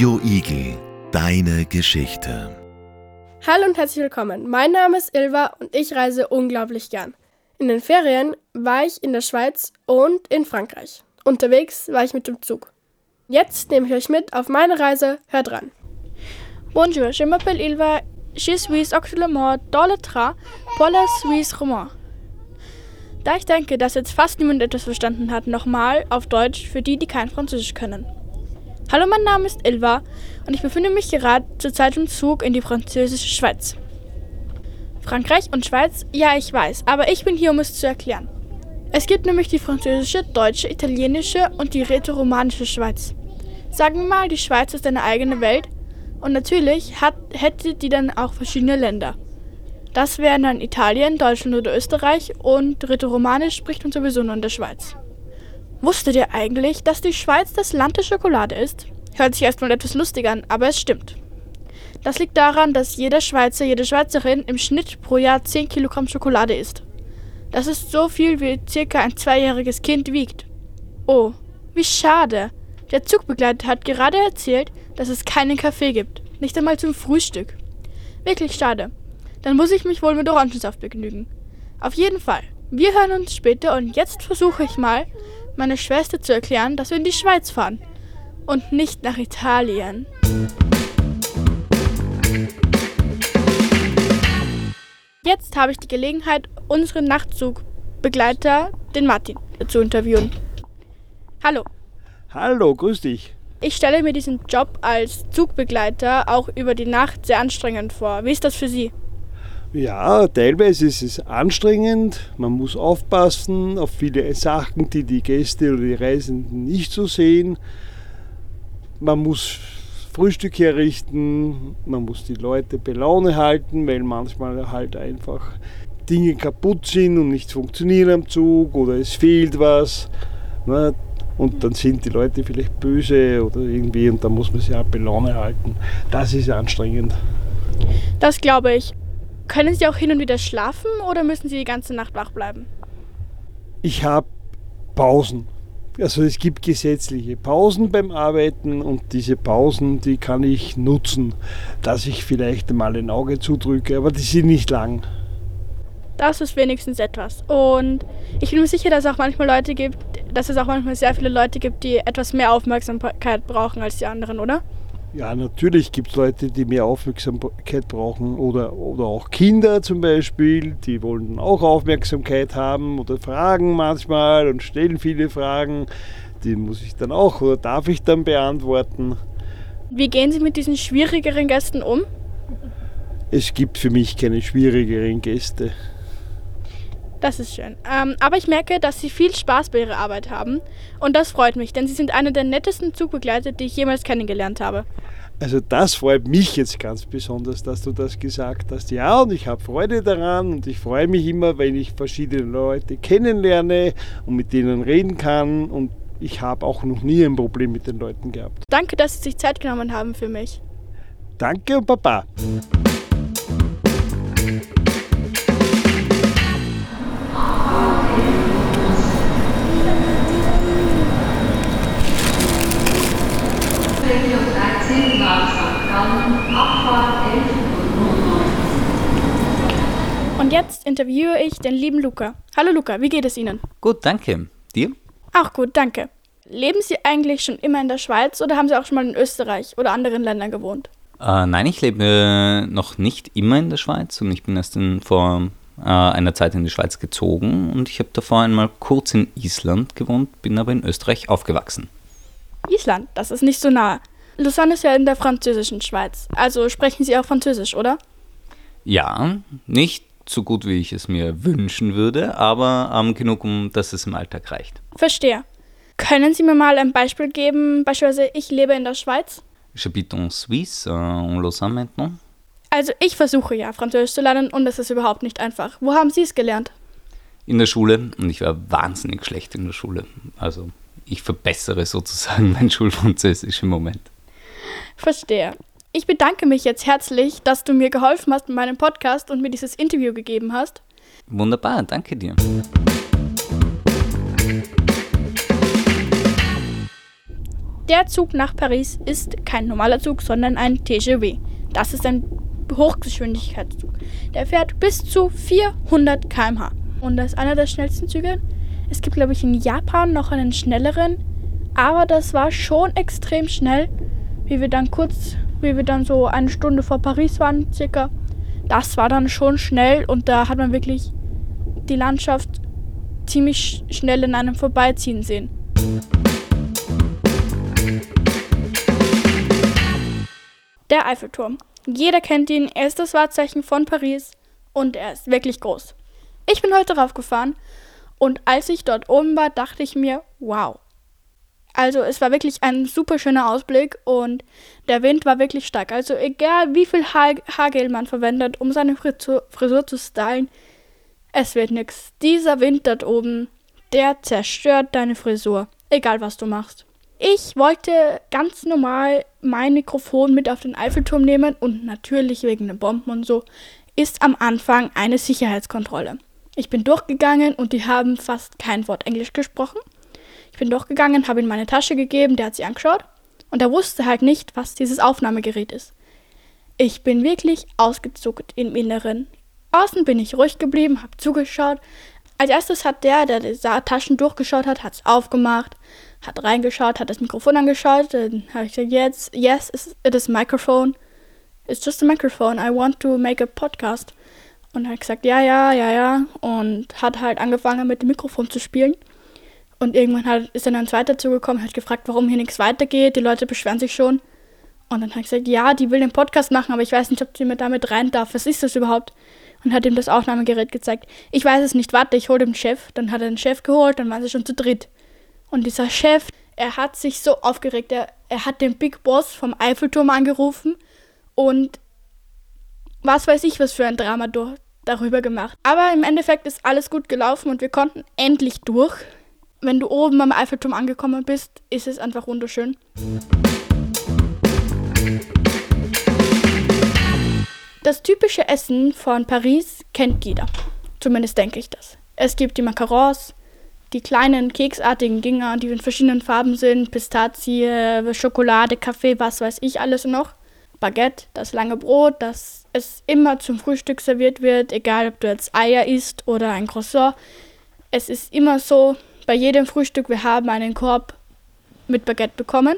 Radio Igel, deine Geschichte. Hallo und herzlich willkommen. Mein Name ist Ilva und ich reise unglaublich gern. In den Ferien war ich in der Schweiz und in Frankreich. Unterwegs war ich mit dem Zug. Jetzt nehme ich euch mit auf meine Reise. Hört ran. Bonjour, je m'appelle Ilva. Je suis actuellement dans le train pour la Suisse romand. Da ich denke, dass jetzt fast niemand etwas verstanden hat, nochmal auf Deutsch für die, die kein Französisch können. Hallo, mein Name ist Ilva und ich befinde mich gerade zurzeit im Zug in die französische Schweiz. Frankreich und Schweiz, ja, ich weiß, aber ich bin hier, um es zu erklären. Es gibt nämlich die französische, deutsche, italienische und die rätoromanische Schweiz. Sagen wir mal, die Schweiz ist eine eigene Welt und natürlich hat, hätte die dann auch verschiedene Länder. Das wären dann Italien, Deutschland oder Österreich und Rätoromanisch spricht man sowieso nur in der Schweiz. Wusstet ihr eigentlich, dass die Schweiz das Land der Schokolade ist? Hört sich erstmal etwas lustig an, aber es stimmt. Das liegt daran, dass jeder Schweizer, jede Schweizerin im Schnitt pro Jahr 10 Kilogramm Schokolade isst. Das ist so viel, wie circa ein zweijähriges Kind wiegt. Oh, wie schade. Der Zugbegleiter hat gerade erzählt, dass es keinen Kaffee gibt. Nicht einmal zum Frühstück. Wirklich schade. Dann muss ich mich wohl mit Orangensaft begnügen. Auf jeden Fall. Wir hören uns später und jetzt versuche ich mal, meine Schwester zu erklären, dass wir in die Schweiz fahren und nicht nach Italien. Jetzt habe ich die Gelegenheit, unseren Nachtzugbegleiter, den Martin, zu interviewen. Hallo. Hallo, grüß dich. Ich stelle mir diesen Job als Zugbegleiter auch über die Nacht sehr anstrengend vor. Wie ist das für Sie? Ja, teilweise ist es anstrengend. Man muss aufpassen auf viele Sachen, die die Gäste oder die Reisenden nicht so sehen. Man muss Frühstück herrichten, man muss die Leute bei Laune halten, weil manchmal halt einfach Dinge kaputt sind und nicht funktionieren am Zug oder es fehlt was. Ne? Und dann sind die Leute vielleicht böse oder irgendwie und dann muss man sie auch bei Laune halten. Das ist anstrengend. Das glaube ich. Können Sie auch hin und wieder schlafen oder müssen Sie die ganze Nacht wach bleiben? Ich habe Pausen. Also es gibt gesetzliche Pausen beim Arbeiten und diese Pausen, die kann ich nutzen, dass ich vielleicht mal ein Auge zudrücke, aber die sind nicht lang. Das ist wenigstens etwas. Und ich bin mir sicher, dass es auch manchmal Leute gibt, dass es auch manchmal sehr viele Leute gibt, die etwas mehr Aufmerksamkeit brauchen als die anderen, oder? Ja, natürlich gibt es Leute, die mehr Aufmerksamkeit brauchen oder, oder auch Kinder zum Beispiel, die wollen auch Aufmerksamkeit haben oder fragen manchmal und stellen viele Fragen. Die muss ich dann auch oder darf ich dann beantworten. Wie gehen Sie mit diesen schwierigeren Gästen um? Es gibt für mich keine schwierigeren Gäste. Das ist schön. Ähm, aber ich merke, dass Sie viel Spaß bei Ihrer Arbeit haben. Und das freut mich, denn Sie sind einer der nettesten Zugbegleiter, die ich jemals kennengelernt habe. Also das freut mich jetzt ganz besonders, dass du das gesagt hast. Ja, und ich habe Freude daran und ich freue mich immer, wenn ich verschiedene Leute kennenlerne und mit denen reden kann. Und ich habe auch noch nie ein Problem mit den Leuten gehabt. Danke, dass Sie sich Zeit genommen haben für mich. Danke und Papa. Und jetzt interviewe ich den lieben Luca. Hallo Luca, wie geht es Ihnen? Gut, danke. Dir? Auch gut, danke. Leben Sie eigentlich schon immer in der Schweiz oder haben Sie auch schon mal in Österreich oder anderen Ländern gewohnt? Äh, nein, ich lebe noch nicht immer in der Schweiz und ich bin erst in, vor äh, einer Zeit in die Schweiz gezogen und ich habe davor einmal kurz in Island gewohnt, bin aber in Österreich aufgewachsen. Island, das ist nicht so nah. Lausanne ist ja in der französischen Schweiz. Also sprechen Sie auch Französisch, oder? Ja, nicht so gut, wie ich es mir wünschen würde, aber ähm, genug, um dass es im Alltag reicht. Verstehe. Können Sie mir mal ein Beispiel geben? Beispielsweise, ich lebe in der Schweiz. J'habite en Suisse, euh, en Lausanne maintenant. Also ich versuche ja, Französisch zu lernen und es ist überhaupt nicht einfach. Wo haben Sie es gelernt? In der Schule und ich war wahnsinnig schlecht in der Schule. Also ich verbessere sozusagen mein Schulfranzösisch im Moment. Verstehe. Ich bedanke mich jetzt herzlich, dass du mir geholfen hast mit meinem Podcast und mir dieses Interview gegeben hast. Wunderbar, danke dir. Der Zug nach Paris ist kein normaler Zug, sondern ein TGV. Das ist ein Hochgeschwindigkeitszug. Der fährt bis zu 400 km/h. Und das ist einer der schnellsten Züge. Es gibt, glaube ich, in Japan noch einen schnelleren. Aber das war schon extrem schnell, wie wir dann kurz, wie wir dann so eine Stunde vor Paris waren, circa. Das war dann schon schnell und da hat man wirklich die Landschaft ziemlich schnell in einem vorbeiziehen sehen. Der Eiffelturm. Jeder kennt ihn, er ist das Wahrzeichen von Paris und er ist wirklich groß. Ich bin heute raufgefahren und als ich dort oben war, dachte ich mir, wow. Also es war wirklich ein super schöner Ausblick und der Wind war wirklich stark. Also egal wie viel ha Haargel man verwendet, um seine Frisur, Frisur zu stylen, es wird nichts. Dieser Wind dort oben, der zerstört deine Frisur. Egal was du machst. Ich wollte ganz normal mein Mikrofon mit auf den Eiffelturm nehmen und natürlich wegen den Bomben und so ist am Anfang eine Sicherheitskontrolle. Ich bin durchgegangen und die haben fast kein Wort Englisch gesprochen. Bin durchgegangen, habe ihm meine Tasche gegeben, der hat sie angeschaut und er wusste halt nicht, was dieses Aufnahmegerät ist. Ich bin wirklich ausgezuckt im Inneren. Außen bin ich ruhig geblieben, habe zugeschaut. Als erstes hat der, der die Taschen durchgeschaut hat, hat es aufgemacht, hat reingeschaut, hat das Mikrofon angeschaut. Dann habe ich gesagt, yes, yes, it is microphone. It's just a microphone. I want to make a podcast. Und er hat gesagt, ja, ja, ja, ja. Und hat halt angefangen mit dem Mikrofon zu spielen. Und irgendwann hat, ist dann ein zweiter zugekommen, hat gefragt, warum hier nichts weitergeht. Die Leute beschweren sich schon. Und dann habe ich gesagt, ja, die will den Podcast machen, aber ich weiß nicht, ob sie mir damit rein darf. Was ist das überhaupt? Und hat ihm das Aufnahmegerät gezeigt. Ich weiß es nicht, warte, ich hole den Chef. Dann hat er den Chef geholt, dann waren sie schon zu dritt. Und dieser Chef, er hat sich so aufgeregt. Er, er hat den Big Boss vom Eiffelturm angerufen und was weiß ich, was für ein Drama darüber gemacht. Aber im Endeffekt ist alles gut gelaufen und wir konnten endlich durch. Wenn du oben am Eiffelturm angekommen bist, ist es einfach wunderschön. Das typische Essen von Paris kennt jeder. Zumindest denke ich das. Es gibt die Macarons, die kleinen keksartigen Dinger, die in verschiedenen Farben sind, Pistazie, Schokolade, Kaffee, was weiß ich alles noch. Baguette, das lange Brot, das es immer zum Frühstück serviert wird, egal ob du jetzt Eier isst oder ein Croissant. Es ist immer so, bei jedem Frühstück, wir haben einen Korb mit Baguette bekommen.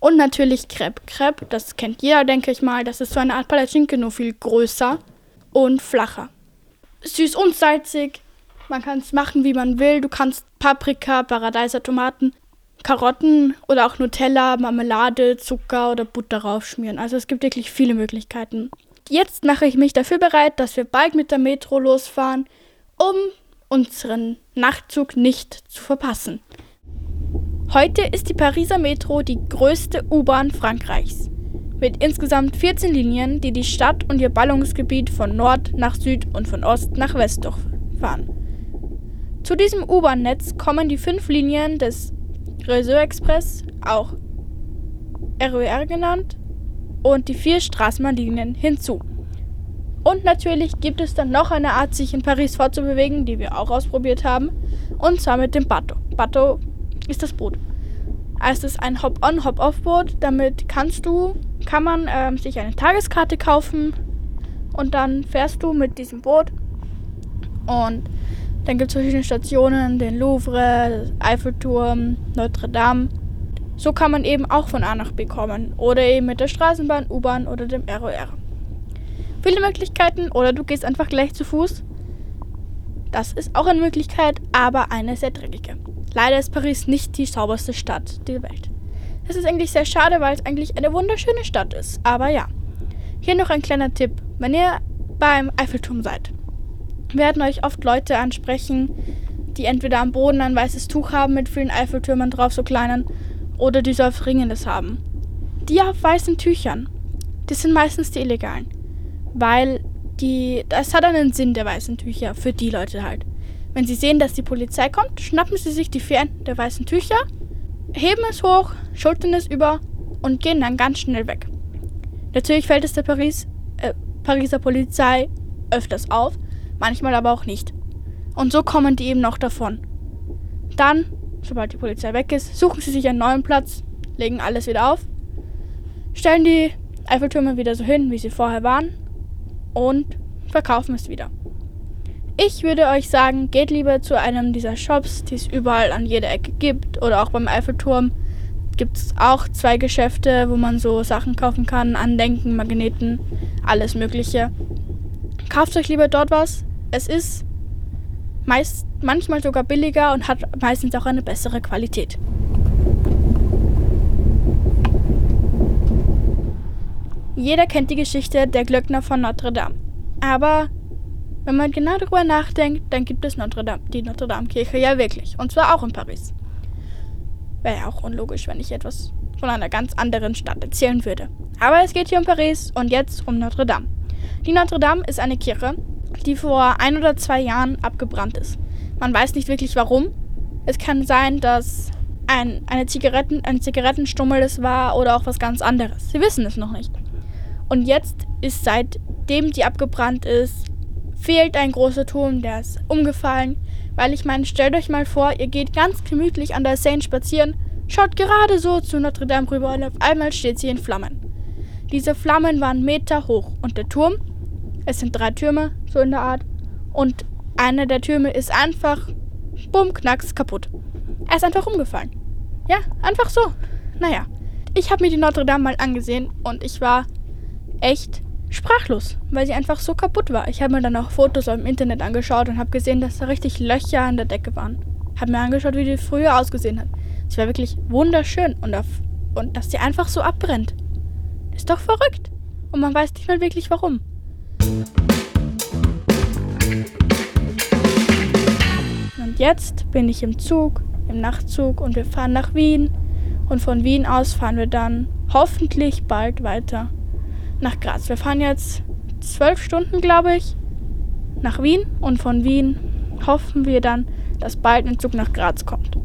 Und natürlich Crepe. Crepe, das kennt jeder, denke ich mal. Das ist so eine Art Palatschinke, nur viel größer und flacher. Süß und salzig, man kann es machen, wie man will. Du kannst Paprika, Paradeiser, Tomaten, Karotten oder auch Nutella, Marmelade, Zucker oder Butter raufschmieren. Also es gibt wirklich viele Möglichkeiten. Jetzt mache ich mich dafür bereit, dass wir bald mit der Metro losfahren, um unseren Nachtzug nicht zu verpassen. Heute ist die Pariser Metro die größte U-Bahn Frankreichs. Mit insgesamt 14 Linien, die die Stadt und ihr Ballungsgebiet von Nord nach Süd und von Ost nach West durchfahren. Zu diesem U-Bahn-Netz kommen die fünf Linien des Réseau Express, auch RER genannt, und die vier Straßenbahnlinien hinzu. Und natürlich gibt es dann noch eine Art, sich in Paris fortzubewegen, die wir auch ausprobiert haben, und zwar mit dem Bateau. Bateau ist das Boot. Es ist ein Hop-on, Hop-off-Boot. Damit kannst du, kann man ähm, sich eine Tageskarte kaufen und dann fährst du mit diesem Boot und dann gibt es verschiedene Stationen, den Louvre, Eiffelturm, Notre Dame. So kann man eben auch von A nach B kommen. Oder eben mit der Straßenbahn, U-Bahn oder dem ROR. Viele Möglichkeiten oder du gehst einfach gleich zu Fuß. Das ist auch eine Möglichkeit, aber eine sehr dreckige. Leider ist Paris nicht die sauberste Stadt der Welt. Das ist eigentlich sehr schade, weil es eigentlich eine wunderschöne Stadt ist. Aber ja. Hier noch ein kleiner Tipp. Wenn ihr beim Eiffelturm seid, werden euch oft Leute ansprechen, die entweder am Boden ein weißes Tuch haben mit vielen Eiffeltürmen drauf, so kleinen, oder die so auf Ringendes haben. Die auf weißen Tüchern, das sind meistens die illegalen. Weil die, das hat einen Sinn der weißen Tücher, für die Leute halt. Wenn sie sehen, dass die Polizei kommt, schnappen sie sich die vier der weißen Tücher, heben es hoch, schultern es über und gehen dann ganz schnell weg. Natürlich fällt es der Paris, äh, Pariser Polizei öfters auf, manchmal aber auch nicht. Und so kommen die eben noch davon. Dann, sobald die Polizei weg ist, suchen sie sich einen neuen Platz, legen alles wieder auf, stellen die Eiffeltürme wieder so hin, wie sie vorher waren und verkaufen es wieder. Ich würde euch sagen, geht lieber zu einem dieser Shops, die es überall an jeder Ecke gibt oder auch beim Eiffelturm gibt es auch zwei Geschäfte, wo man so Sachen kaufen kann, Andenken, Magneten, alles Mögliche. Kauft euch lieber dort was. Es ist meist, manchmal sogar billiger und hat meistens auch eine bessere Qualität. Jeder kennt die Geschichte der Glöckner von Notre Dame. Aber wenn man genau darüber nachdenkt, dann gibt es Notre Dame, die Notre Dame Kirche ja wirklich. Und zwar auch in Paris. Wäre ja auch unlogisch, wenn ich etwas von einer ganz anderen Stadt erzählen würde. Aber es geht hier um Paris und jetzt um Notre Dame. Die Notre Dame ist eine Kirche, die vor ein oder zwei Jahren abgebrannt ist. Man weiß nicht wirklich warum. Es kann sein, dass ein, eine Zigaretten, ein Zigarettenstummel es war oder auch was ganz anderes. Sie wissen es noch nicht. Und jetzt ist seitdem die abgebrannt ist, fehlt ein großer Turm, der ist umgefallen. Weil ich meine, stellt euch mal vor, ihr geht ganz gemütlich an der Seine spazieren, schaut gerade so zu Notre Dame rüber und auf einmal steht sie in Flammen. Diese Flammen waren Meter hoch und der Turm, es sind drei Türme, so in der Art, und einer der Türme ist einfach, bumm, knacks, kaputt. Er ist einfach umgefallen. Ja, einfach so. Naja, ich habe mir die Notre Dame mal angesehen und ich war echt sprachlos, weil sie einfach so kaputt war. Ich habe mir dann auch Fotos im Internet angeschaut und habe gesehen, dass da richtig Löcher an der Decke waren. Habe mir angeschaut, wie die früher ausgesehen hat. Sie war wirklich wunderschön und, auf, und dass sie einfach so abbrennt. Ist doch verrückt. Und man weiß nicht mal wirklich warum. Und jetzt bin ich im Zug, im Nachtzug und wir fahren nach Wien. Und von Wien aus fahren wir dann hoffentlich bald weiter nach Graz. Wir fahren jetzt zwölf Stunden, glaube ich, nach Wien und von Wien hoffen wir dann, dass bald ein Zug nach Graz kommt.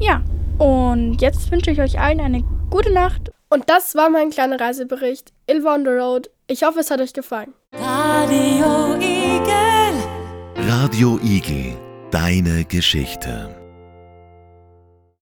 Ja, und jetzt wünsche ich euch allen eine gute Nacht. Und das war mein kleiner Reisebericht. Ilva on the Road. Ich hoffe, es hat euch gefallen. Radio Igel. Radio Igel. Deine Geschichte.